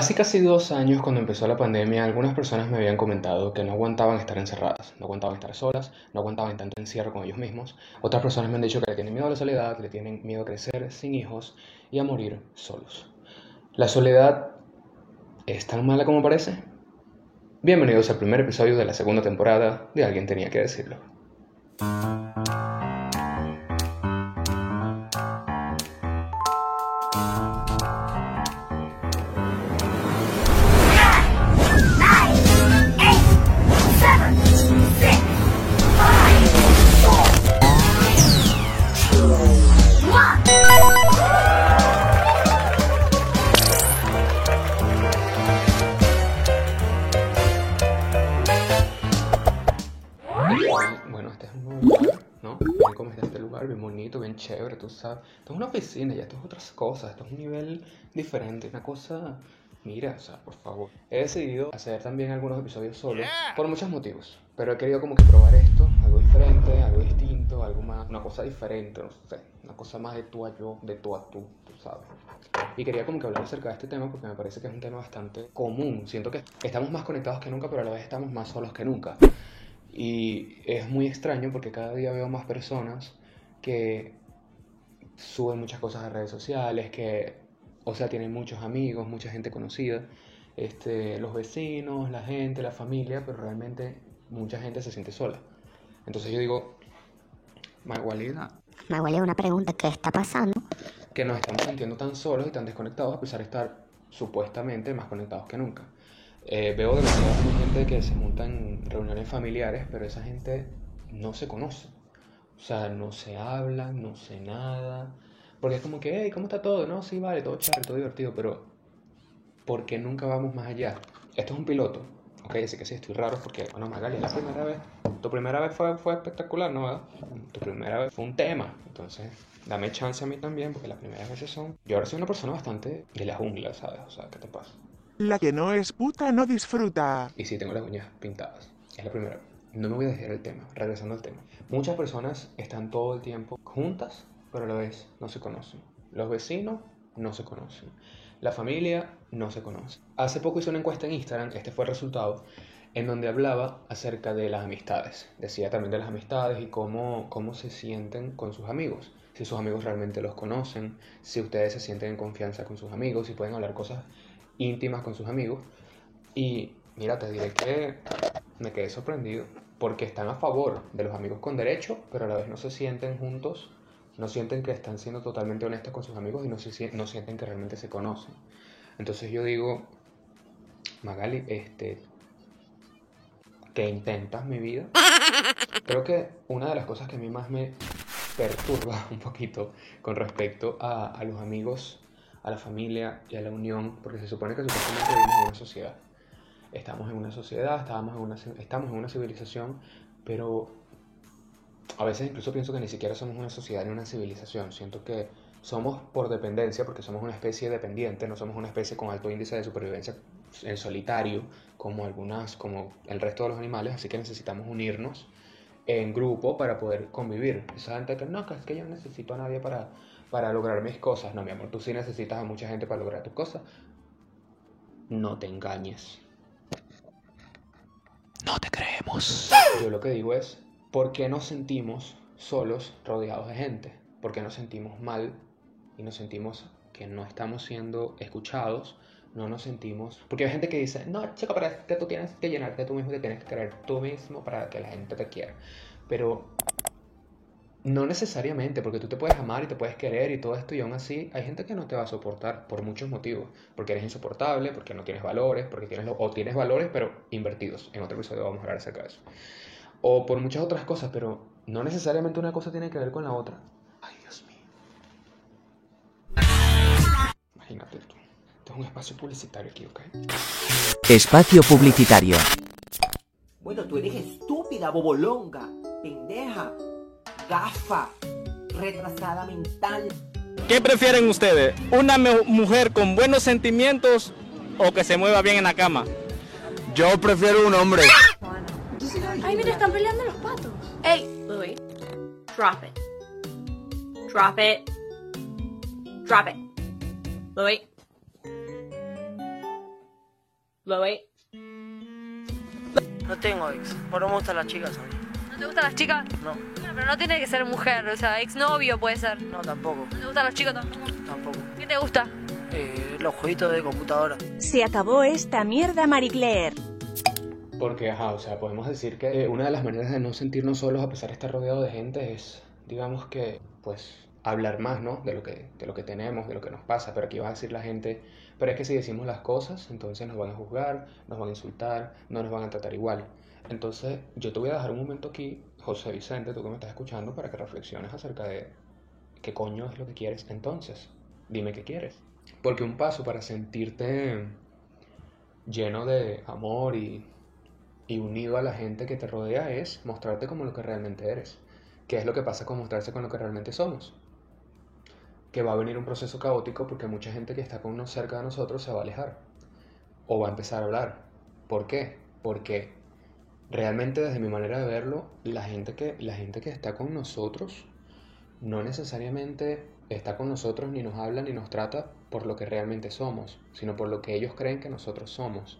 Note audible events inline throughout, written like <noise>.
Hace casi dos años, cuando empezó la pandemia, algunas personas me habían comentado que no aguantaban estar encerradas, no aguantaban estar solas, no aguantaban tanto encierro con ellos mismos. Otras personas me han dicho que le tienen miedo a la soledad, le tienen miedo a crecer sin hijos y a morir solos. ¿La soledad es tan mala como parece? Bienvenidos al primer episodio de la segunda temporada de Alguien tenía que decirlo. Una oficina y esto es otras cosas, esto es un nivel diferente, una cosa... Mira, o sea, por favor. He decidido hacer también algunos episodios solos por muchos motivos, pero he querido como que probar esto, algo diferente, algo distinto, algo más, una cosa diferente, no sé, una cosa más de tú a yo, de tú a tú, tú sabes. Y quería como que hablar acerca de este tema porque me parece que es un tema bastante común. Siento que estamos más conectados que nunca, pero a la vez estamos más solos que nunca. Y es muy extraño porque cada día veo más personas que suben muchas cosas a redes sociales, que, o sea, tienen muchos amigos, mucha gente conocida, este, los vecinos, la gente, la familia, pero realmente mucha gente se siente sola. Entonces yo digo, Magualida, Maguale, una pregunta, ¿qué está pasando? que nos estamos sintiendo tan solos y tan desconectados a pesar de estar supuestamente más conectados que nunca. Eh, veo demasiada gente que se junta en reuniones familiares, pero esa gente no se conoce. O sea, no se habla, no sé nada. Porque es como que, hey, ¿cómo está todo? No, sí, vale, todo chévere, todo divertido, pero ¿por qué nunca vamos más allá? Esto es un piloto. Ok, así que sí, estoy raro porque, bueno, Magali, es la primera vez. Tu primera vez fue, fue espectacular, ¿no? ¿verdad? Tu primera vez fue un tema. Entonces, dame chance a mí también, porque las primeras veces son... Yo ahora soy una persona bastante de la jungla, ¿sabes? O sea, ¿qué te pasa? La que no es puta no disfruta. Y sí, tengo las uñas pintadas. Es la primera. No me voy a dejar el tema, regresando al tema. Muchas personas están todo el tiempo juntas, pero a la vez no se conocen. Los vecinos no se conocen. La familia no se conoce. Hace poco hice una encuesta en Instagram, este fue el resultado, en donde hablaba acerca de las amistades. Decía también de las amistades y cómo, cómo se sienten con sus amigos. Si sus amigos realmente los conocen, si ustedes se sienten en confianza con sus amigos, si pueden hablar cosas íntimas con sus amigos. Y mira, te diré que me quedé sorprendido porque están a favor de los amigos con derecho, pero a la vez no se sienten juntos, no sienten que están siendo totalmente honestos con sus amigos y no, se, no sienten que realmente se conocen. Entonces yo digo, Magali, este, ¿qué intentas mi vida? <laughs> Creo que una de las cosas que a mí más me perturba <laughs> un poquito con respecto a, a los amigos, a la familia y a la unión, porque se supone que supuestamente vivimos en una sociedad. Estamos en una sociedad, estábamos en una, estamos en una civilización, pero a veces incluso pienso que ni siquiera somos una sociedad ni una civilización. Siento que somos por dependencia, porque somos una especie dependiente, no somos una especie con alto índice de supervivencia en solitario, como algunas, como el resto de los animales, así que necesitamos unirnos en grupo para poder convivir. Esa gente que no, es que yo no necesito a nadie para, para lograr mis cosas. No, mi amor, tú sí necesitas a mucha gente para lograr tus cosas. No te engañes. Creemos. Yo lo que digo es, ¿por qué nos sentimos solos rodeados de gente? ¿Por qué nos sentimos mal y nos sentimos que no estamos siendo escuchados? No nos sentimos... Porque hay gente que dice, no, chico, es que tú tienes que llenarte tú mismo, te tienes que querer tú mismo para que la gente te quiera. Pero no necesariamente, porque tú te puedes amar y te puedes querer y todo esto, y aún así hay gente que no te va a soportar por muchos motivos. Porque eres insoportable, porque no tienes valores, porque tienes, lo- o tienes valores pero invertidos. En otro episodio vamos a hablar acerca de eso. O por muchas otras cosas, pero no necesariamente una cosa tiene que ver con la otra. Ay, Dios mío. Imagínate tú. Esto es un espacio publicitario aquí, ¿ok? Espacio publicitario. Bueno, tú eres estúpida, bobolonga, pendeja, gafa, retrasada mental. ¿Qué prefieren ustedes? ¿Una mu- mujer con buenos sentimientos o que se mueva bien en la cama? Yo prefiero un hombre. Ay, mira, están peleando los patos. Hey, Louis. Drop it. Drop it. Drop it. Louis. Louis. No tengo ex, pero me gustan las chicas a mí. ¿No te gustan las chicas? No, pero no tiene que ser mujer, o sea, exnovio puede ser. no tampoco, ¿No te gustan los chicos tampoco? tampoco. ¿Qué te gusta? Eh, los jueguitos de computadora. Se acabó esta mierda, Marie Claire. Porque, ajá, o sea, podemos decir que eh, una de las maneras de no sentirnos solos a pesar de estar rodeado de gente es, digamos que, pues, hablar más, ¿no? De lo que, de lo que tenemos, de lo que nos pasa. Pero aquí va a decir la gente, pero es que si decimos las cosas, entonces nos van a juzgar, nos van a insultar, no nos van a tratar igual. Entonces, yo te voy a dejar un momento aquí, José Vicente, tú que me estás escuchando, para que reflexiones acerca de qué coño es lo que quieres entonces. Dime qué quieres. Porque un paso para sentirte lleno de amor y, unido a la gente que te rodea es mostrarte como lo que realmente eres. ¿Qué es lo que pasa con mostrarse con lo que realmente somos? Que va a venir un proceso caótico porque mucha gente que está con nos cerca de nosotros se va a alejar o va a empezar a hablar. ¿Por qué? Porque realmente desde mi manera de verlo, la gente que, la gente que está con nosotros no necesariamente está con nosotros ni nos habla ni nos trata por lo que realmente somos, sino por lo que ellos creen que nosotros somos.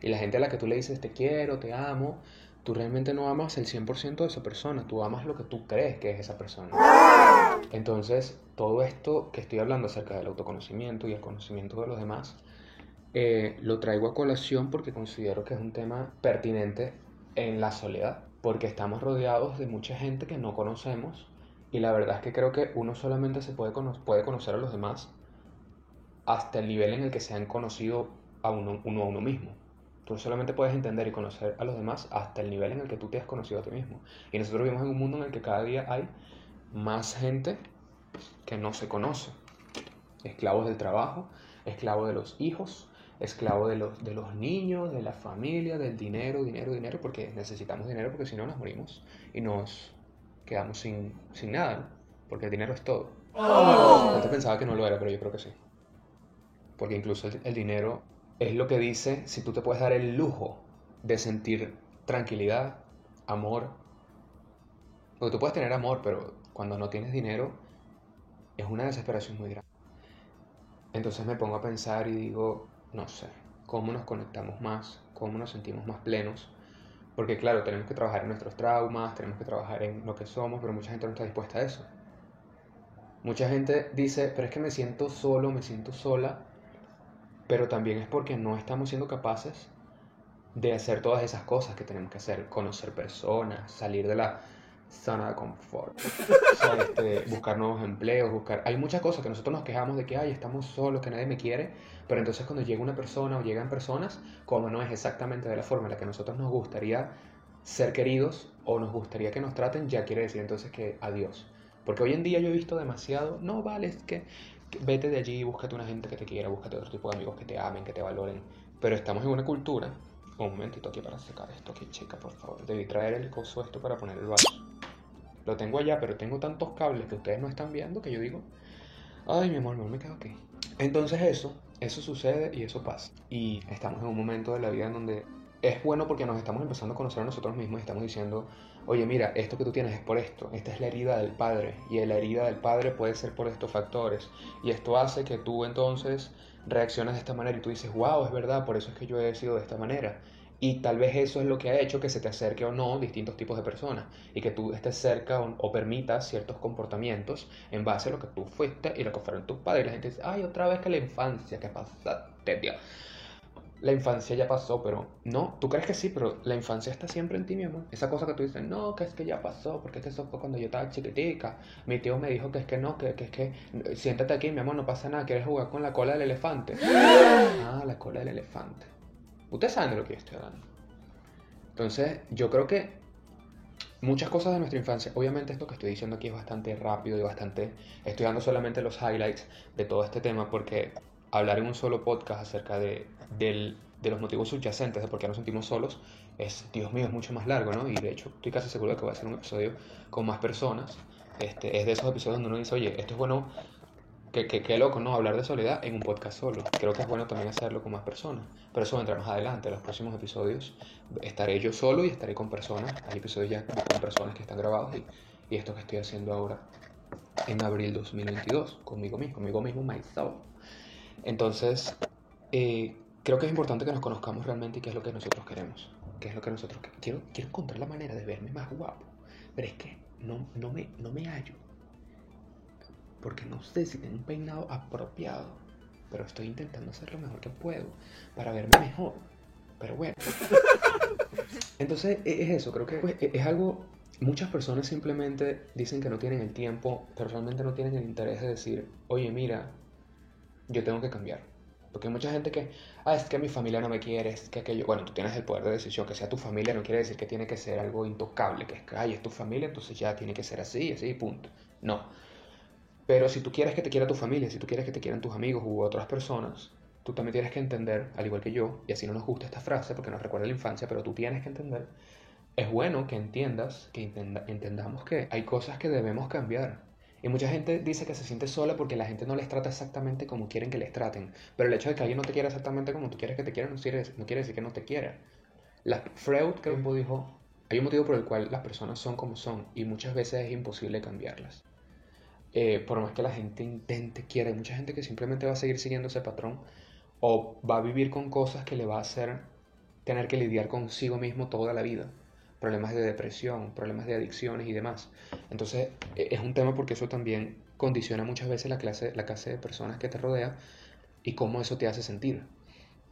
Y la gente a la que tú le dices te quiero, te amo, tú realmente no amas el 100% de esa persona, tú amas lo que tú crees que es esa persona. Entonces, todo esto que estoy hablando acerca del autoconocimiento y el conocimiento de los demás, eh, lo traigo a colación porque considero que es un tema pertinente en la soledad, porque estamos rodeados de mucha gente que no conocemos y la verdad es que creo que uno solamente se puede, cono- puede conocer a los demás hasta el nivel en el que se han conocido a uno, uno a uno mismo. Tú solamente puedes entender y conocer a los demás hasta el nivel en el que tú te has conocido a ti mismo. Y nosotros vivimos en un mundo en el que cada día hay más gente que no se conoce. Esclavos del trabajo, esclavos de los hijos, esclavos de los, de los niños, de la familia, del dinero, dinero, dinero, porque necesitamos dinero porque si no nos morimos y nos quedamos sin, sin nada, ¿no? porque el dinero es todo. Antes pensaba que no lo era, pero yo creo que sí. Porque incluso el, el dinero es lo que dice si tú te puedes dar el lujo de sentir tranquilidad, amor. Porque tú puedes tener amor, pero cuando no tienes dinero es una desesperación muy grande. Entonces me pongo a pensar y digo, no sé, cómo nos conectamos más, cómo nos sentimos más plenos. Porque claro, tenemos que trabajar en nuestros traumas, tenemos que trabajar en lo que somos, pero mucha gente no está dispuesta a eso. Mucha gente dice, pero es que me siento solo, me siento sola, pero también es porque no estamos siendo capaces de hacer todas esas cosas que tenemos que hacer, conocer personas, salir de la zona de confort, o <laughs> sea, este, buscar nuevos empleos, buscar... Hay muchas cosas que nosotros nos quejamos de que, ay, estamos solos, que nadie me quiere, pero entonces cuando llega una persona o llegan personas, como no es exactamente de la forma en la que nosotros nos gustaría ser queridos o nos gustaría que nos traten, ya quiere decir entonces que adiós. Porque hoy en día yo he visto demasiado, no vale, es que, que vete de allí, búscate una gente que te quiera, búscate otro tipo de amigos que te amen, que te valoren. Pero estamos en una cultura, un momentito aquí para sacar esto aquí, chica, por favor. Debí traer el coso esto para poner el vaso. Lo tengo allá, pero tengo tantos cables que ustedes no están viendo que yo digo, ay, mi amor, no me quedo aquí. Entonces eso, eso sucede y eso pasa. Y estamos en un momento de la vida en donde es bueno porque nos estamos empezando a conocer a nosotros mismos y estamos diciendo, oye, mira, esto que tú tienes es por esto, esta es la herida del padre y la herida del padre puede ser por estos factores y esto hace que tú entonces reacciones de esta manera y tú dices, wow, es verdad, por eso es que yo he sido de esta manera. Y tal vez eso es lo que ha hecho que se te acerque o no distintos tipos de personas y que tú estés cerca o, o permitas ciertos comportamientos en base a lo que tú fuiste y lo que fueron tus padres. Y la gente dice, ay, otra vez que la infancia, ¿qué pasaste, tío? La infancia ya pasó, pero no, tú crees que sí, pero la infancia está siempre en ti, mi amor. Esa cosa que tú dices, no, que es que ya pasó, porque es que eso fue cuando yo estaba chiquitica. Mi tío me dijo que es que no, que, que es que siéntate aquí, mi amor, no pasa nada, quieres jugar con la cola del elefante. <gasps> ah, la cola del elefante. Ustedes saben de lo que yo estoy hablando. Entonces, yo creo que muchas cosas de nuestra infancia, obviamente esto que estoy diciendo aquí es bastante rápido y bastante, estoy dando solamente los highlights de todo este tema porque hablar en un solo podcast acerca de, del- de los motivos subyacentes de por qué nos sentimos solos es, Dios mío, es mucho más largo, ¿no? Y de hecho, estoy casi seguro de que voy a hacer un episodio con más personas. Este, es de esos episodios donde uno dice, oye, esto es bueno, que, que, que loco, ¿no? Hablar de soledad en un podcast solo. Creo que es bueno también hacerlo con más personas. Pero eso vendrá más adelante. En los próximos episodios estaré yo solo y estaré con personas. Hay episodios ya con personas que están grabados y, y esto que estoy haciendo ahora en abril 2022, conmigo mismo, conmigo mismo, myself. Entonces, eh, creo que es importante que nos conozcamos realmente y qué es lo que nosotros queremos. Qué es lo que nosotros quiero quiero encontrar la manera de verme más guapo, pero es que no, no me no me hallo. Porque no sé si tengo un peinado apropiado, pero estoy intentando hacer lo mejor que puedo para verme mejor. Pero bueno. <laughs> Entonces e- es eso, creo que pues, e- es algo Muchas personas simplemente dicen que no tienen el tiempo, pero realmente no tienen el interés de decir, oye, mira, yo tengo que cambiar. Porque hay mucha gente que, ah, es que mi familia no me quiere, es que aquello. Bueno, tú tienes el poder de decisión, que sea tu familia no quiere decir que tiene que ser algo intocable, que es que, ay, es tu familia, entonces ya tiene que ser así, así, punto. No. Pero si tú quieres que te quiera tu familia, si tú quieres que te quieran tus amigos u otras personas, tú también tienes que entender, al igual que yo, y así no nos gusta esta frase porque nos recuerda la infancia, pero tú tienes que entender es bueno que entiendas, que entenda- entendamos que hay cosas que debemos cambiar. Y mucha gente dice que se siente sola porque la gente no les trata exactamente como quieren que les traten. Pero el hecho de que alguien no te quiera exactamente como tú quieres que te quiera no quiere, no quiere decir que no te quiera. La, Freud creo dijo, hay un motivo por el cual las personas son como son y muchas veces es imposible cambiarlas. Eh, por más que la gente intente, quiera, hay mucha gente que simplemente va a seguir siguiendo ese patrón o va a vivir con cosas que le va a hacer tener que lidiar consigo mismo toda la vida problemas de depresión, problemas de adicciones y demás. Entonces, e- es un tema porque eso también condiciona muchas veces la clase, la clase de personas que te rodea y cómo eso te hace sentir.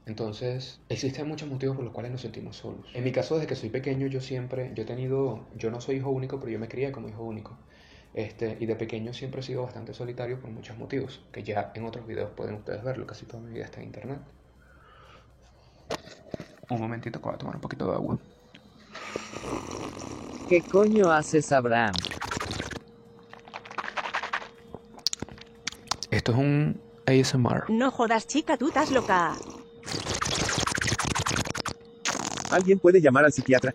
Entonces, existen muchos motivos por los cuales nos sentimos solos. En mi caso, desde que soy pequeño, yo siempre, yo he tenido, yo no soy hijo único, pero yo me crié como hijo único. Este, y de pequeño siempre he sido bastante solitario por muchos motivos, que ya en otros videos pueden ustedes verlo, casi toda mi vida está en internet. Un momentito que voy a tomar un poquito de agua. ¿Qué coño haces, Abraham? Esto es un ASMR. No jodas chica, tú estás loca. ¿Alguien puede llamar al psiquiatra?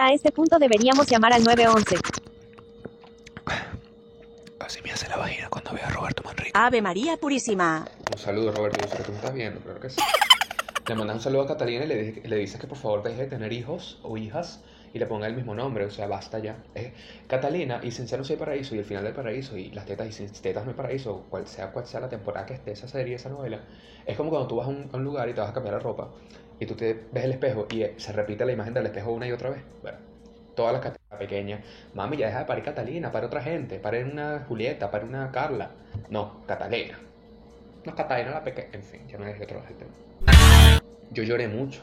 A este punto deberíamos llamar al 911. Así me hace la vagina cuando veo a Roberto Manrique. Ave María Purísima. Un saludo, Roberto. Yo sé que tú me estás viendo, claro que sí. Le mandas un saludo a Catalina y le, le dices que por favor deje de tener hijos o hijas y le ponga el mismo nombre. O sea, basta ya. Es Catalina y Sincero Soy Paraíso y El Final del Paraíso y Las Tetas y Sin Tetas No hay Paraíso, cual sea cual sea la temporada que esté esa serie, esa novela. Es como cuando tú vas a un, a un lugar y te vas a cambiar la ropa y tú te ves el espejo y eh, se repite la imagen del espejo una y otra vez. Bueno, todas las pequeñas. Mami, ya deja de parir Catalina, para otra gente, para una Julieta, para una Carla. No, Catalina. No, Catalina la pequeña. En fin, ya me dejé otro tema. Yo lloré mucho.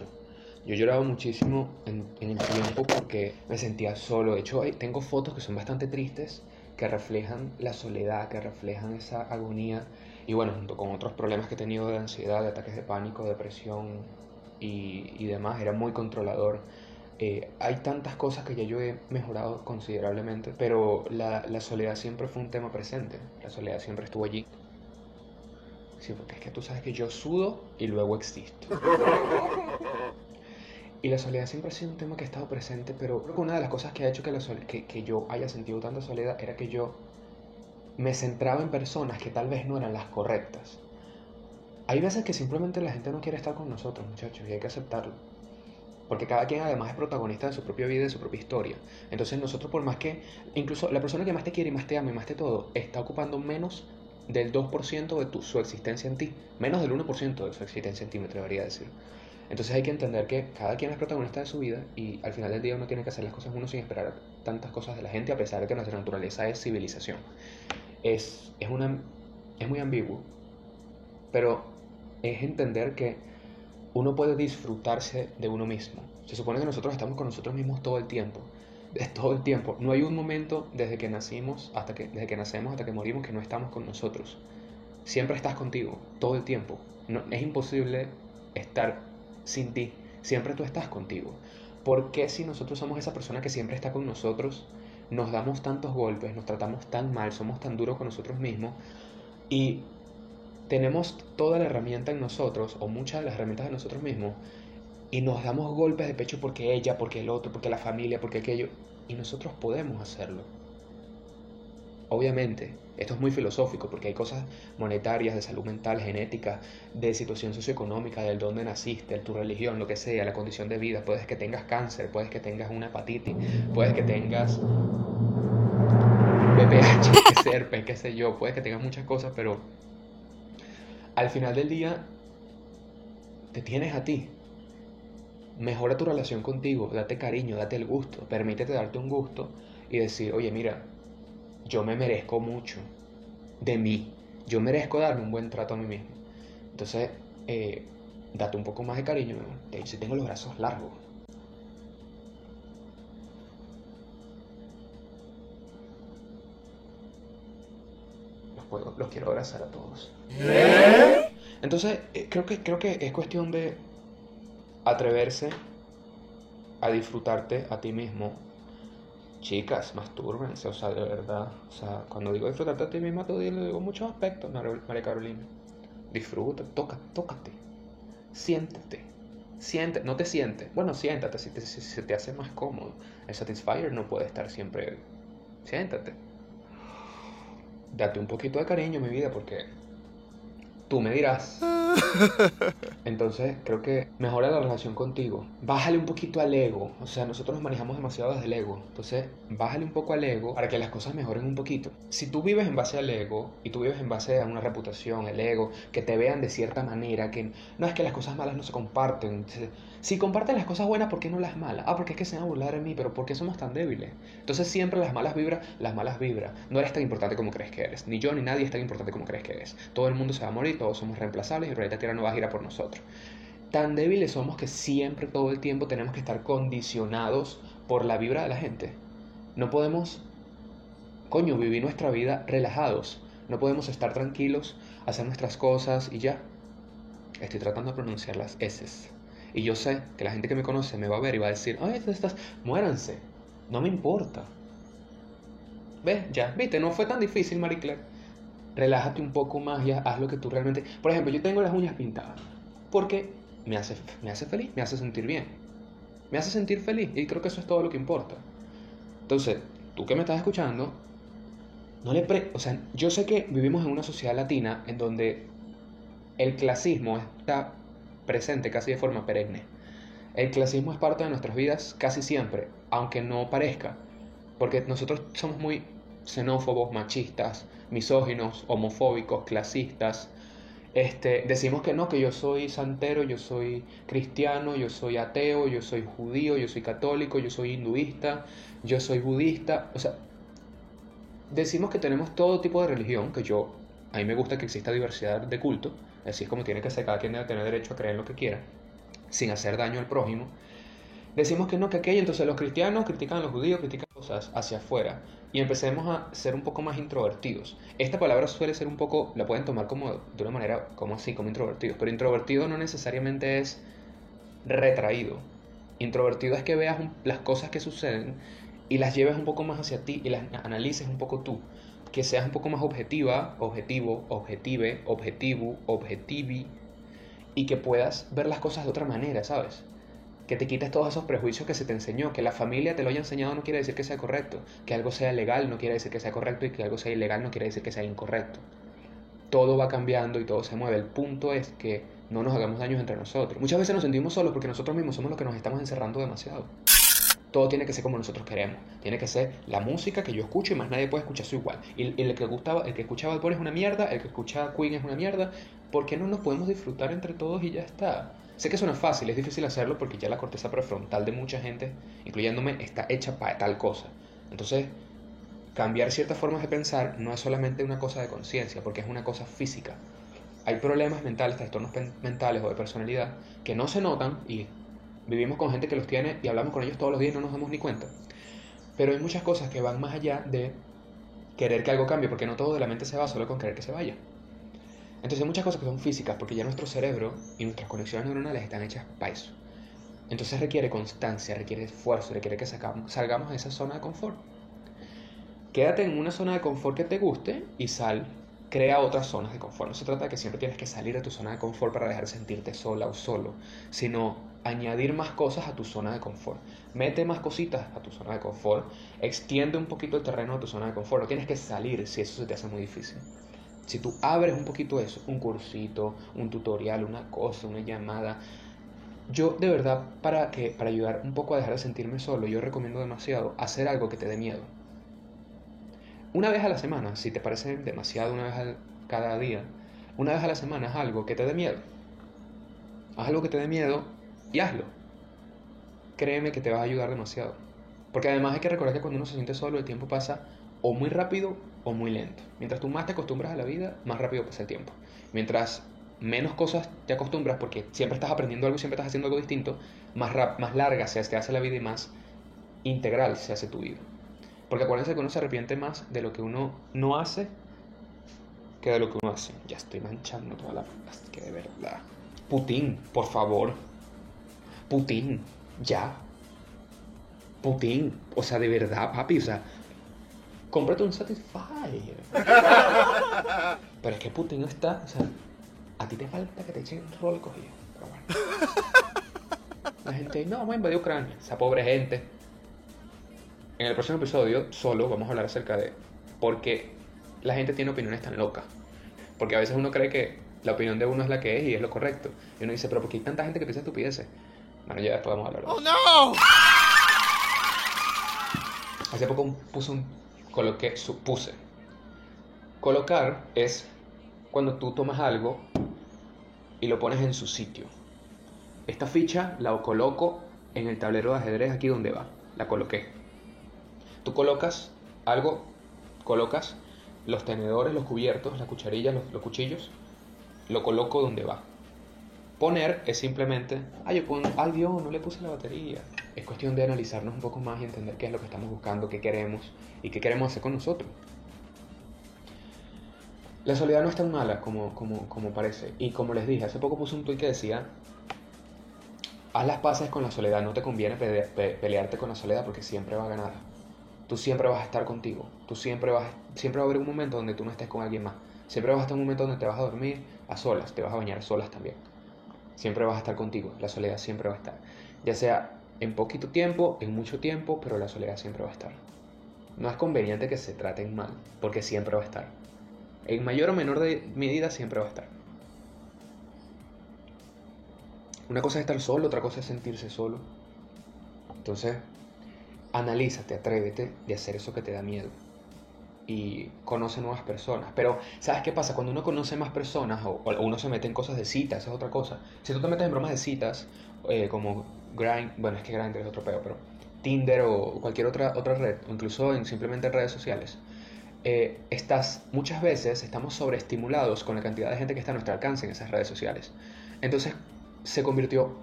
Yo lloraba muchísimo en, en el tiempo porque me sentía solo. De hecho, tengo fotos que son bastante tristes, que reflejan la soledad, que reflejan esa agonía. Y bueno, junto con otros problemas que he tenido de ansiedad, de ataques de pánico, depresión y, y demás, era muy controlador. Eh, hay tantas cosas que ya yo he mejorado considerablemente, pero la, la soledad siempre fue un tema presente. La soledad siempre estuvo allí. Sí, porque es que tú sabes que yo sudo y luego existo. <laughs> Y la soledad siempre ha sido un tema que ha estado presente, pero creo que una de las cosas que ha hecho que, la que, que yo haya sentido tanta soledad era que yo me centraba en personas que tal vez no eran las correctas. Hay veces que simplemente la gente no quiere estar con nosotros, muchachos, y hay que aceptarlo. Porque cada quien además es protagonista de su propia vida de su propia historia. Entonces nosotros por más que, incluso la persona que más te quiere y más te ama y más te todo, está ocupando menos del 2% de tu, su existencia en ti. Menos del 1% de su existencia en ti, me atrevería a decir. Entonces hay que entender que cada quien es protagonista de su vida y al final del día uno tiene que hacer las cosas uno sin esperar tantas cosas de la gente, a pesar de que nuestra naturaleza es civilización. Es, es muy ambiguo, pero es entender que uno puede disfrutarse de uno mismo. Se supone que nosotros estamos con nosotros mismos todo el tiempo. <laughs> Todo el tiempo. No hay un momento desde que nacimos hasta que, desde que nacemos hasta que morimos que no estamos con nosotros. Siempre estás contigo, todo el tiempo. No, es imposible estar sin ti. Siempre tú estás contigo. ¿Por qué si nosotros somos esa persona que siempre está con nosotros, nos damos tantos golpes, nos tratamos tan mal, somos tan duros con nosotros mismos y tenemos toda la herramienta en nosotros, o muchas de las herramientas de nosotros mismos, y nos damos golpes de pecho porque ella, porque el otro, porque la familia, porque aquello, y nosotros podemos hacerlo. Obviamente, esto es muy filosófico porque hay cosas monetarias, de salud mental, genética, de situación socioeconómica, del dónde naciste, de tu religión, lo que sea, la condición de vida. Puedes que tengas cáncer, puedes que tengas una hepatitis, puedes que tengas VPH, <laughs> que qué sé yo, puede que tengas muchas cosas, pero al final del día te tienes a ti. Mejora tu relación contigo, date cariño, date el gusto, permítete darte un gusto y decir, oye, mira, yo me merezco mucho de mí, yo merezco darme un buen trato a mí mismo. Entonces, eh, date un poco más de cariño. Hecho, tengo los brazos largos. Los, quiero abrazar a todos. Entonces, eh, creo, que, creo que es cuestión de atreverse a disfrutarte a ti mismo. Chicas, mastúrbense, o sea, de verdad. O sea, cuando digo disfrutarte a ti misma, te digo, digo muchos aspectos, María Carolina. Disfruta, toca, tócate. Siéntete. Siéntete, no te sientes. Bueno, siéntate si, te, si se te hace más cómodo. El Satisfyer no puede estar siempre. Siéntate. Date un poquito de cariño, mi vida, porque tú me dirás. <laughs> Entonces, creo que mejora la relación contigo. Bájale un poquito al ego. O sea, nosotros nos manejamos demasiado desde el ego. Entonces, bájale un poco al ego para que las cosas mejoren un poquito. Si tú vives en base al ego y tú vives en base a una reputación, el ego, que te vean de cierta manera, que no es que las cosas malas no se comparten. Si comparten las cosas buenas, ¿por qué no las malas? Ah, porque es que se van a burlar de mí, pero ¿por qué somos tan débiles? Entonces, siempre las malas vibras, las malas vibras. No eres tan importante como crees que eres. Ni yo ni nadie es tan importante como crees que eres. Todo el mundo se va a morir, todos somos reemplazables y el planeta Tierra no va a girar por nosotros. Tan débiles somos que siempre, todo el tiempo, tenemos que estar condicionados por la vibra de la gente. No podemos, coño, vivir nuestra vida relajados. No podemos estar tranquilos, hacer nuestras cosas y ya. Estoy tratando de pronunciar las S. Y yo sé que la gente que me conoce me va a ver y va a decir, ay, estas, muéranse. No me importa. ¿Ves? Ya, viste, no fue tan difícil, Marie Claire. Relájate un poco más y haz lo que tú realmente... Por ejemplo, yo tengo las uñas pintadas. Porque me hace, me hace feliz, me hace sentir bien. Me hace sentir feliz y creo que eso es todo lo que importa. Entonces, tú que me estás escuchando, no le pre... O sea, yo sé que vivimos en una sociedad latina en donde el clasismo está presente casi de forma perenne. El clasismo es parte de nuestras vidas casi siempre, aunque no parezca, porque nosotros somos muy xenófobos, machistas, misóginos, homofóbicos, clasistas. Este, decimos que no, que yo soy santero, yo soy cristiano, yo soy ateo, yo soy judío, yo soy católico, yo soy hinduista, yo soy budista. O sea, decimos que tenemos todo tipo de religión, que yo, a mí me gusta que exista diversidad de culto, así como tiene que ser, cada quien debe tener derecho a creer lo que quiera, sin hacer daño al prójimo. Decimos que no, que aquello, entonces los cristianos critican a los judíos, critican cosas hacia afuera y empecemos a ser un poco más introvertidos. Esta palabra suele ser un poco, la pueden tomar como de una manera como así, como introvertidos, pero introvertido no necesariamente es retraído. Introvertido es que veas las cosas que suceden y las lleves un poco más hacia ti y las analices un poco tú. Que seas un poco más objetiva, objetivo, objetive, objetivo, objetivi y que puedas ver las cosas de otra manera, ¿sabes? que te quites todos esos prejuicios que se te enseñó, que la familia te lo haya enseñado no quiere decir que sea correcto, que algo sea legal no quiere decir que sea correcto y que algo sea ilegal no quiere decir que sea incorrecto. Todo va cambiando y todo se mueve. El punto es que no nos hagamos daños entre nosotros. Muchas veces nos sentimos solos porque nosotros mismos somos los que nos estamos encerrando demasiado. Todo tiene que ser como nosotros queremos. Tiene que ser la música que yo escucho y más nadie puede escuchar su igual. Y el, que gustaba, el que escuchaba Bad es una mierda, el que escuchaba Queen es una mierda. ¿Por qué no nos podemos disfrutar entre todos y ya está? Sé que suena fácil, es difícil hacerlo porque ya la corteza prefrontal de mucha gente, incluyéndome, está hecha para tal cosa. Entonces, cambiar ciertas formas de pensar no es solamente una cosa de conciencia, porque es una cosa física. Hay problemas mentales, trastornos mentales o de personalidad que no se notan y vivimos con gente que los tiene y hablamos con ellos todos los días y no nos damos ni cuenta. Pero hay muchas cosas que van más allá de querer que algo cambie, porque no todo de la mente se va solo con querer que se vaya. Entonces hay muchas cosas que son físicas porque ya nuestro cerebro y nuestras conexiones neuronales están hechas para eso. Entonces requiere constancia, requiere esfuerzo, requiere que salgamos de esa zona de confort. Quédate en una zona de confort que te guste y sal, crea otras zonas de confort. No se trata de que siempre tienes que salir de tu zona de confort para dejar de sentirte sola o solo, sino añadir más cosas a tu zona de confort. Mete más cositas a tu zona de confort, extiende un poquito el terreno de tu zona de confort. No tienes que salir si eso se te hace muy difícil. Si tú abres un poquito eso, un cursito, un tutorial, una cosa, una llamada, yo de verdad para que para ayudar un poco a dejar de sentirme solo, yo recomiendo demasiado hacer algo que te dé miedo. una vez a la semana, si te parece demasiado una vez al- cada día, una vez a la semana algo que te dé miedo. Haz algo que te dé miedo y hazlo. Créeme que te vas a ayudar demasiado. Porque además hay que recordar que cuando uno se siente solo, el tiempo pasa o muy rápido o muy lento. Mientras tú más te acostumbras a la vida, más rápido pasa el tiempo. Mientras menos cosas te acostumbras, porque siempre estás aprendiendo algo, siempre estás haciendo algo distinto, más, rap- más larga se hace la vida y más integral se hace tu vida. Porque acuérdense que uno se arrepiente más de lo que uno no hace que de lo que uno hace. Ya estoy manchando toda la... es que de verdad. Putin, por favor. Putin, ya. Putin, o sea, de verdad, papi, o sea, cómprate un Satisfyer. Pero es que Putin no está, o sea, a ti te falta que te echen rol cogido. Pero bueno. La gente, no, vamos a invadir Ucrania, esa pobre gente. En el próximo episodio, solo vamos a hablar acerca de por qué la gente tiene opiniones tan locas. Porque a veces uno cree que la opinión de uno es la que es y es lo correcto. Y uno dice, pero ¿por qué hay tanta gente que piensa estupideces? Bueno, ya después vamos a hablar eso. no! Hace poco puse un. Coloqué, supuse. Colocar es cuando tú tomas algo y lo pones en su sitio. Esta ficha la coloco en el tablero de ajedrez aquí donde va. La coloqué. Tú colocas algo, colocas los tenedores, los cubiertos, las cucharillas, los, los cuchillos, lo coloco donde va. Poner es simplemente, ay, yo pon, ay Dios, no le puse la batería. Es cuestión de analizarnos un poco más y entender qué es lo que estamos buscando, qué queremos y qué queremos hacer con nosotros. La soledad no es tan mala como, como, como parece. Y como les dije, hace poco puse un tweet que decía, haz las paces con la soledad, no te conviene pe- pe- pelearte con la soledad porque siempre va a ganar. Tú siempre vas a estar contigo. Tú siempre vas, siempre va a haber un momento donde tú no estés con alguien más. Siempre vas a estar un momento donde te vas a dormir a solas, te vas a bañar solas también. Siempre vas a estar contigo. La soledad siempre va a estar. Ya sea en poquito tiempo, en mucho tiempo, pero la soledad siempre va a estar. No es conveniente que se traten mal, porque siempre va a estar. En mayor o menor de medida siempre va a estar. Una cosa es estar solo, otra cosa es sentirse solo. Entonces, analízate, atrévete de hacer eso que te da miedo. Y conoce nuevas personas. Pero, ¿sabes qué pasa? Cuando uno conoce más personas o, o uno se mete en cosas de citas, es otra cosa. Si tú te metes en bromas de citas, eh, como Grind, bueno, es que Grindr es otro peo, pero Tinder o cualquier otra, otra red, o incluso en simplemente en redes sociales, eh, estás, muchas veces estamos sobreestimulados con la cantidad de gente que está a nuestro alcance en esas redes sociales. Entonces se convirtió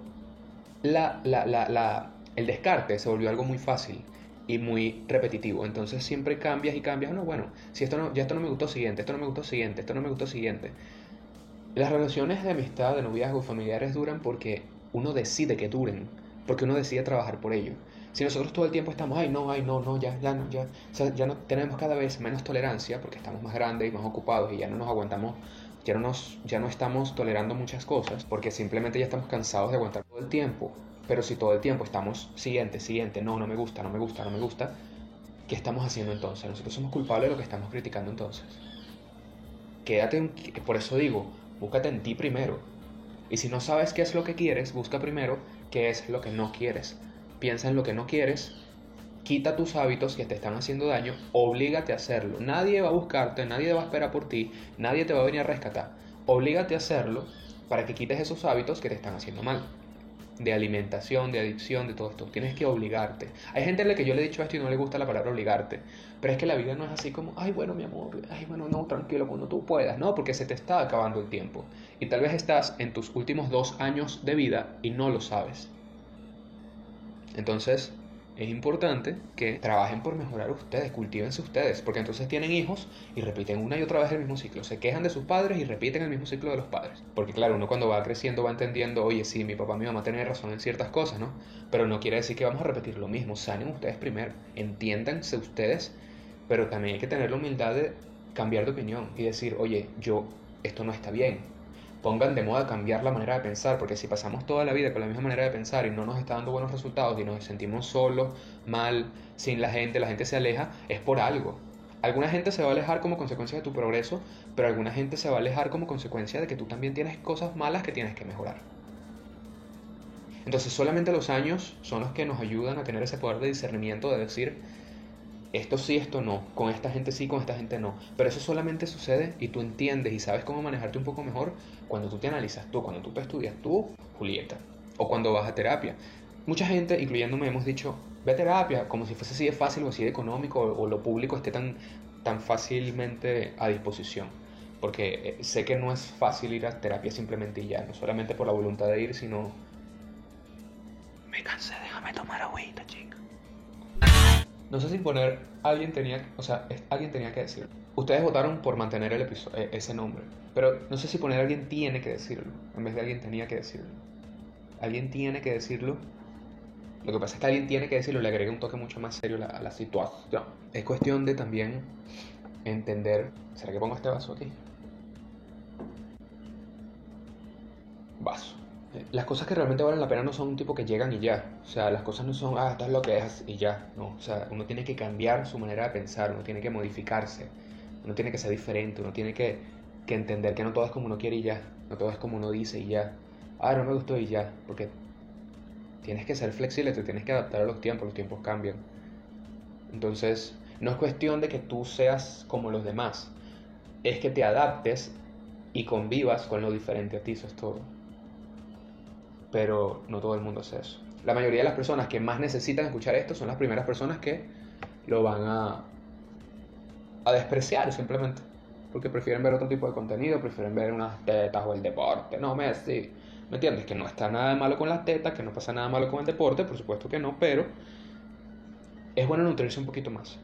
la, la, la, la- el descarte, se volvió algo muy fácil y muy repetitivo. Entonces siempre cambias y cambias. No, bueno, si esto no, ya esto no me gustó, siguiente, esto no me gustó, siguiente, esto no me gustó, siguiente. Las relaciones de amistad, de noviazgo, familiares duran porque uno decide que duren, porque uno decide trabajar por ello. Si nosotros todo el tiempo estamos, ay no, ay no, no, ya, ya no, ya, o sea, ya no tenemos cada vez menos tolerancia porque estamos más grandes y más ocupados y ya no nos aguantamos, ya no nos, ya no estamos tolerando muchas cosas porque simplemente ya estamos cansados de aguantar todo el tiempo. Pero si todo el tiempo estamos siguiente, siguiente, no, no me gusta, no me gusta, no me gusta, ¿qué estamos haciendo entonces? Nosotros somos culpables de lo que estamos criticando entonces. Quédate, por eso digo, búscate en ti primero. Y si no sabes qué es lo que quieres, busca primero qué es lo que no quieres. Piensa en lo que no quieres, quita tus hábitos que te están haciendo daño, oblígate a hacerlo. Nadie va a buscarte, nadie va a esperar por ti, nadie te va a venir a rescatar. Oblígate a hacerlo para que quites esos hábitos que te están haciendo mal. De alimentación, de adicción, de todo esto. Tienes que obligarte. Hay gente a la que yo le he dicho esto y no le gusta la palabra obligarte. Pero es que la vida no es así como, ay, bueno, mi amor, ay, bueno, no, tranquilo, cuando tú puedas. No, porque se te está acabando el tiempo. Y tal vez estás en tus últimos dos años de vida y no lo sabes. Entonces, es importante que trabajen por mejorar ustedes, cultívense ustedes, porque entonces tienen hijos y repiten una y otra vez el mismo ciclo. Se quejan de sus padres y repiten el mismo ciclo de los padres. Porque claro, uno cuando va creciendo va entendiendo, oye, sí, mi papá, mi mamá tienen razón en ciertas cosas, ¿no? Pero no quiere decir que vamos a repetir lo mismo. Sanen ustedes primero, entiéndanse ustedes, pero también hay que tener la humildad de cambiar de opinión y decir, oye, yo, esto no está bien, pongan de moda cambiar la manera de pensar, porque si pasamos toda la vida con la misma manera de pensar y no nos está dando buenos resultados y nos sentimos solos, mal, sin la gente, la gente se aleja, es por algo. Alguna gente se va a alejar como consecuencia de tu progreso, pero alguna gente se va a alejar como consecuencia de que tú también tienes cosas malas que tienes que mejorar. Entonces solamente los años son los que nos ayudan a tener ese poder de discernimiento de decir, esto sí, esto no, con esta gente sí, con esta gente no. Pero eso solamente sucede y tú entiendes y sabes cómo manejarte un poco mejor cuando tú te analizas tú, cuando tú te estudias tú, Julieta, o cuando vas a terapia. Mucha gente, incluyéndome, hemos dicho, ve a terapia como si fuese así de fácil o así de económico o, lo público esté tan, tan fácilmente a disposición. Porque eh, sé que no es fácil ir a terapia simplemente y ya, no solamente por la voluntad de ir, sino... Me cansé, déjame tomar agüita, chica. No sé si poner alguien tenía, o sea, alguien tenía que decirlo. Ustedes votaron por mantener el episodio, eh, ese nombre, pero no sé si poner alguien tiene que decirlo en vez de alguien tenía que decirlo. Alguien tiene que decirlo. Lo que pasa es que alguien tiene que decirlo, le agrega un toque mucho más serio a la, a la situación. Es cuestión de también entender. ¿Será que pongo este vaso aquí? Vaso. Las cosas que realmente valen la pena no son un tipo que llegan y ya. O sea, las cosas no son, ah, esto es lo que es y ya. No, o sea, uno tiene que cambiar su manera de pensar, uno tiene que modificarse, uno tiene que ser diferente, uno tiene que, que entender que no todo es como uno quiere y ya. No todo es como uno dice y ya. Ah, no me gustó y ya. Porque tienes que ser flexible, te tienes que adaptar a los tiempos, los tiempos cambian. Entonces, no es cuestión de que tú seas como los demás, es que te adaptes y convivas con lo diferente a ti, eso es todo. Pero no todo el mundo hace eso. La mayoría de las personas que más necesitan escuchar esto son las primeras personas que lo van a, a despreciar simplemente. Porque prefieren ver otro tipo de contenido, prefieren ver unas tetas o el deporte. No, Messi. ¿Me entiendes? Que no está nada malo con las tetas, que no pasa nada malo con el deporte, por supuesto que no, pero es bueno nutrirse un poquito más.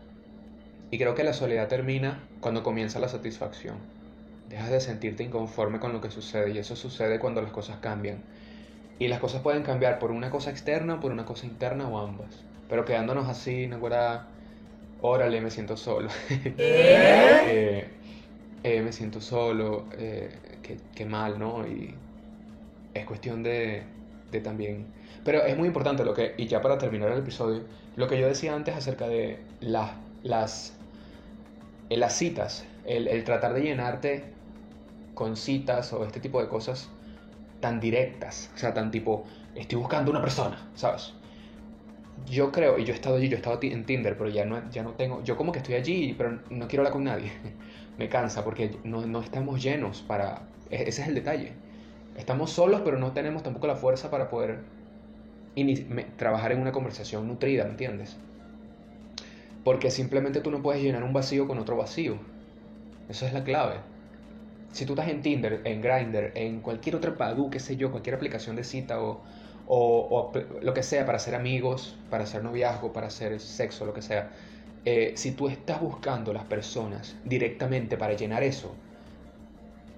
Y creo que la soledad termina cuando comienza la satisfacción. Dejas de sentirte inconforme con lo que sucede y eso sucede cuando las cosas cambian. Y las cosas pueden cambiar por una cosa externa o por una cosa interna o ambas. Pero quedándonos así, no fuera, órale, me siento solo. <laughs> Eh, eh, me siento solo, eh, qué, qué mal, ¿no? Y es cuestión de, de también... Pero es muy importante lo que, y ya para terminar el episodio, lo que yo decía antes acerca de las, las, eh, las citas, el, el tratar de llenarte con citas o este tipo de cosas tan directas, o sea, tan tipo, estoy buscando una persona, ¿sabes? Yo creo, y yo he estado allí, yo he estado en Tinder, pero ya no, ya no tengo, yo como que estoy allí, pero no quiero hablar con nadie. <laughs> Me cansa porque no, no estamos llenos para, e- ese es el detalle. Estamos solos, pero no tenemos tampoco la fuerza para poder trabajar en una conversación nutrida, ¿me entiendes? Porque simplemente tú no puedes llenar un vacío con otro vacío. Eso es la clave. Si tú estás en Tinder, en Grindr, en cualquier otra Badoo, qué sé yo, cualquier aplicación de cita o, o, o lo que sea para hacer amigos, para hacer noviazgo, para hacer sexo, lo que sea, eh, si tú estás buscando las personas directamente para llenar eso,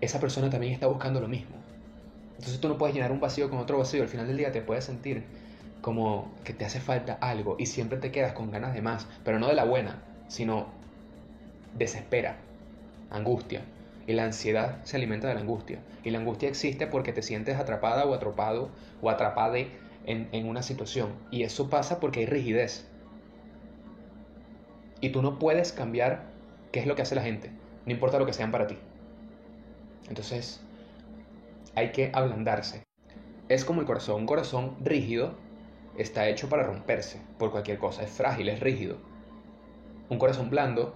esa persona también está buscando lo mismo. Entonces tú no puedes llenar un vacío con otro vacío. Al final del día te puedes sentir como que te hace falta algo y siempre te quedas con ganas de más, pero no de la buena, sino desespera, angustia. Y la ansiedad se alimenta de la angustia. Y la angustia existe porque te sientes atrapada o atropado o atrapade en, en una situación. Y eso pasa porque hay rigidez. Y tú no puedes cambiar qué es lo que hace la gente, no importa lo que sean para ti. Entonces, hay que ablandarse. Es como el corazón. Un corazón rígido está hecho para romperse por cualquier cosa. Es frágil, es rígido. Un corazón blando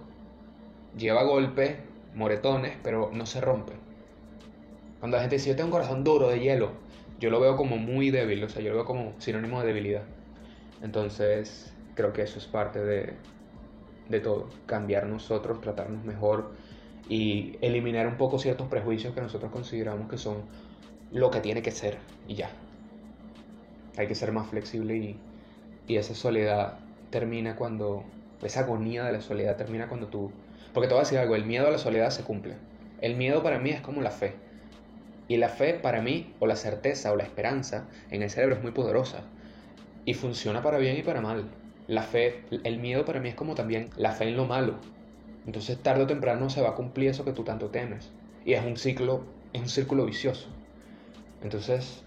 lleva golpes, moretones, pero no se rompe. Cuando la gente dice, yo tengo un corazón duro de hielo, yo lo veo como muy débil, o sea, yo lo veo como sinónimo de debilidad. Entonces, creo que eso es parte de, de todo. Cambiar nosotros, tratarnos mejor y eliminar un poco ciertos prejuicios que nosotros consideramos que son lo que tiene que ser y ya. Hay que ser más flexible y, y esa soledad termina cuando, esa agonía de la soledad termina cuando tú, porque te voy a decir algo, el miedo a la soledad se cumple. El miedo para mí es como la fe. Y la fe para mí, o la certeza, o la esperanza, en el cerebro es muy poderosa. Y funciona para bien y para mal. La fe, el miedo para mí es como también la fe en lo malo. Entonces tarde o temprano se va a cumplir eso que tú tanto temes. Y es un ciclo, es un círculo vicioso. Entonces,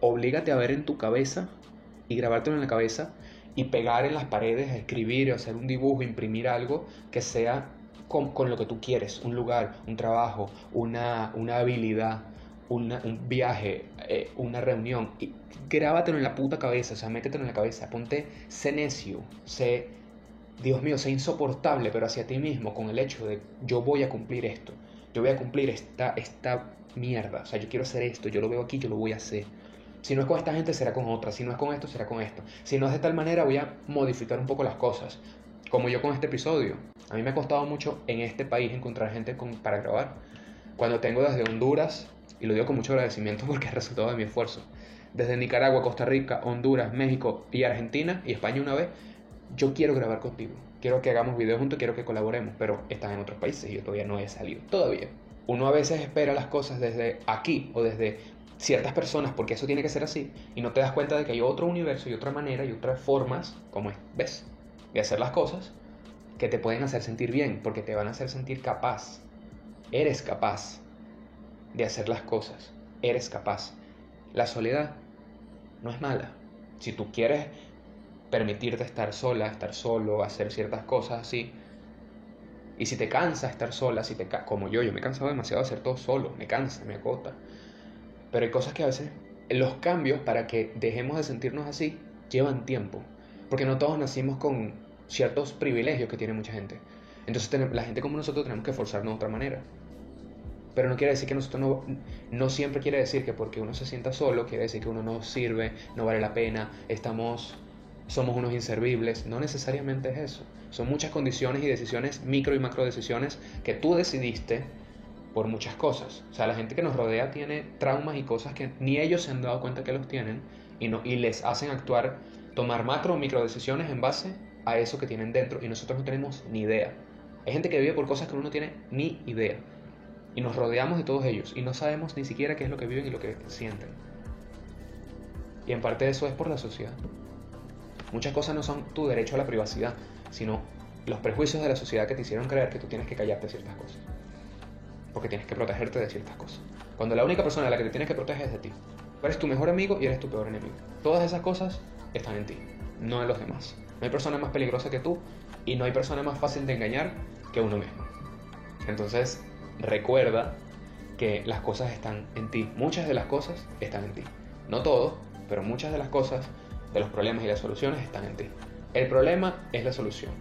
oblígate a ver en tu cabeza y grabártelo en la cabeza y pegar en las paredes, escribir, hacer un dibujo, imprimir algo que sea con, con lo que tú quieres, un lugar, un trabajo, una, una habilidad, un viaje, eh, una reunión. Y grábatelo en la puta cabeza, o sea, métetelo en la cabeza, ponte, sé necio, sé Dios mío, sea insoportable, pero hacia ti mismo, con el hecho de yo voy a cumplir esto, yo voy a cumplir esta, esta mierda, o sea, yo quiero hacer esto, yo lo veo aquí, yo lo voy a hacer. Si no es con esta gente, será con otra, si no es con esto, será con esto. Si no es de tal manera, voy a modificar un poco las cosas, como yo con este episodio. A mí me ha costado mucho en este país encontrar gente para grabar. Cuando tengo desde Honduras, y lo digo con mucho agradecimiento <laughs> porque es resultado de mi esfuerzo, desde Nicaragua, Costa Rica, Honduras, México y Argentina y España una vez, yo quiero grabar contigo. Quiero que hagamos videos juntos, quiero que colaboremos, pero estás en otros países y yo todavía no he salido. Todavía. Uno a veces espera las cosas desde aquí o desde ciertas personas porque eso tiene que ser así y no te das cuenta de que hay otro universo y otra manera y otras formas, como es, ves, de hacer las cosas que te pueden hacer sentir bien porque te van a hacer sentir capaz. Eres capaz de hacer las cosas. Eres capaz. La soledad no es mala. Si tú quieres permitirte estar sola, estar solo, hacer ciertas cosas así, y si te cansa estar sola, si te como yo, yo me he cansado demasiado de hacer todo solo, me cansa, me agota. Pero hay cosas que a veces los cambios para que dejemos de sentirnos así llevan tiempo, porque no todos nacimos con ciertos privilegios que tiene mucha gente. Entonces la gente como nosotros tenemos que forzarnos de otra manera. Pero no quiere decir que nosotros no, no siempre quiere decir que porque uno se sienta solo, quiere decir que uno no sirve, no vale la pena, estamos, somos unos inservibles. No necesariamente es eso. Son muchas condiciones y decisiones, micro y macro decisiones, que tú decidiste por muchas cosas. O sea, la gente que nos rodea tiene traumas y cosas que ni ellos se han dado cuenta que los tienen y, no, y les hacen actuar, tomar macro o micro decisiones en base a eso que tienen dentro y nosotros no tenemos ni idea. Hay gente que vive por cosas que uno no tiene ni idea y nos rodeamos de todos ellos y no sabemos ni siquiera qué es lo que viven y lo que sienten. Y en parte eso es por la sociedad. Muchas cosas no son tu derecho a la privacidad, sino los prejuicios de la sociedad que te hicieron creer que tú tienes que callarte ciertas cosas. Porque tienes que protegerte de ciertas cosas. Cuando la única persona a la que te tienes que proteger es de ti. eres tu mejor amigo y eres tu peor enemigo. Todas esas cosas están en ti, no en los demás. No hay persona más peligrosa que tú y no hay persona más fácil de engañar que uno mismo. Entonces, recuerda que las cosas están en ti. Muchas de las cosas están en ti. No todo, pero muchas de las cosas, de los problemas y las soluciones están en ti. El problema es la solución.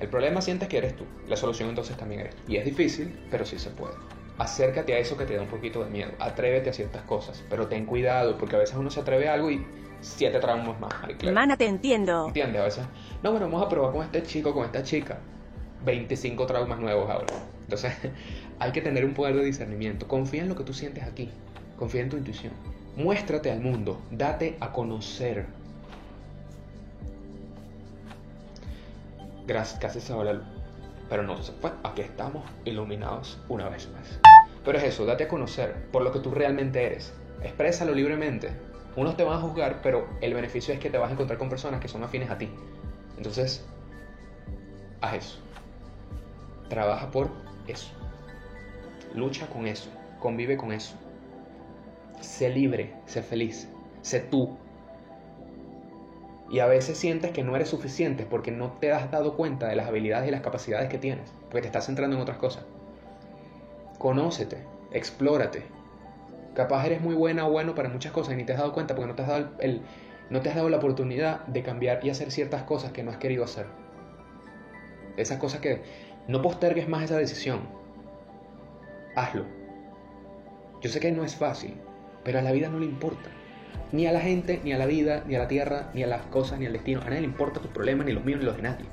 El problema sientes que eres tú. La solución entonces también eres tú. Y es difícil, pero sí se puede. Acércate a eso que te da un poquito de miedo. Atrévete a ciertas cosas. Pero ten cuidado, porque a veces uno se atreve a algo y siete traumas más. Hermana, te entiendo. ¿Entiendes? A veces, no, bueno, vamos a probar con este chico, con esta chica. 25 traumas nuevos ahora. Entonces, <laughs> hay que tener un poder de discernimiento. Confía en lo que tú sientes aquí. Confía en tu intuición. Muéstrate al mundo. Date a conocer. Gracias, casi se va la luz. Pero no se fue. Aquí estamos iluminados una vez más. Pero es eso, date a conocer por lo que tú realmente eres. Exprésalo libremente. Unos te van a juzgar, pero el beneficio es que te vas a encontrar con personas que son afines a ti. Entonces, haz eso. Trabaja por eso. Lucha con eso. Convive con eso. Sé libre, sé feliz, sé tú. Y a veces sientes que no eres suficiente porque no te has dado cuenta de las habilidades y las capacidades que tienes, porque te estás centrando en otras cosas. Conócete, explórate. Capaz eres muy buena o bueno para muchas cosas y ni te has dado cuenta porque no te has dado, el, no te has dado la oportunidad de cambiar y hacer ciertas cosas que no has querido hacer. Esas cosas que no postergues más esa decisión. Hazlo. Yo sé que no es fácil, pero a la vida no le importa. Ni a la gente, ni a la vida, ni a la tierra, ni a las cosas, ni al destino. A nadie le importa tus problemas, ni los míos, ni los de nadie.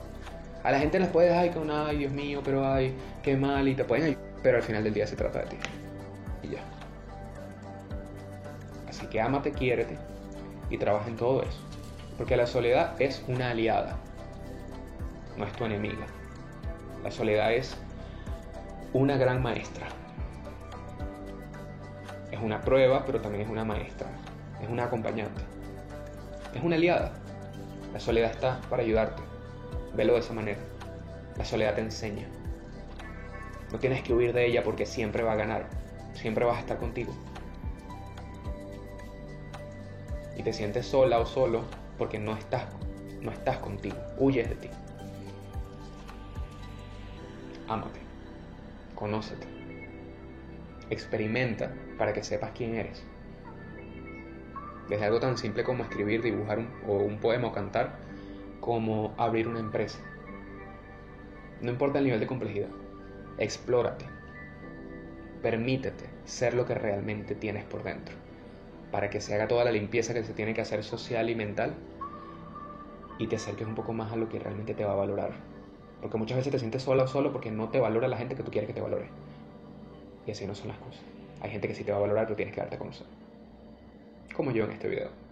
A la gente les puedes, ay, una, ay, Dios mío, pero ay, qué mal, y te pueden ayudar. Pero al final del día se trata de ti. Y ya. Así que ámate, quiérete y trabaja en todo eso. Porque la soledad es una aliada, no es tu enemiga. La soledad es una gran maestra. Es una prueba, pero también es una maestra. Es una acompañante. Es una aliada. La soledad está para ayudarte. Velo de esa manera. La soledad te enseña. No tienes que huir de ella porque siempre va a ganar. Siempre vas a estar contigo. Y te sientes sola o solo porque no estás, no estás contigo. Huyes de ti. Ámate. Conócete. Experimenta para que sepas quién eres. Desde algo tan simple como escribir, dibujar o un poema o cantar, como abrir una empresa. No importa el nivel de complejidad. Explórate. Permítete ser lo que realmente tienes por dentro. Para que se haga toda la limpieza que se tiene que hacer social y mental. Y te acerques un poco más a lo que realmente te va a valorar. Porque muchas veces te sientes sola o solo porque no te valora la gente que tú quieres que te valore. Y así no son las cosas. Hay gente que sí te va a valorar, pero tienes que darte a conocer. Como yo en este video.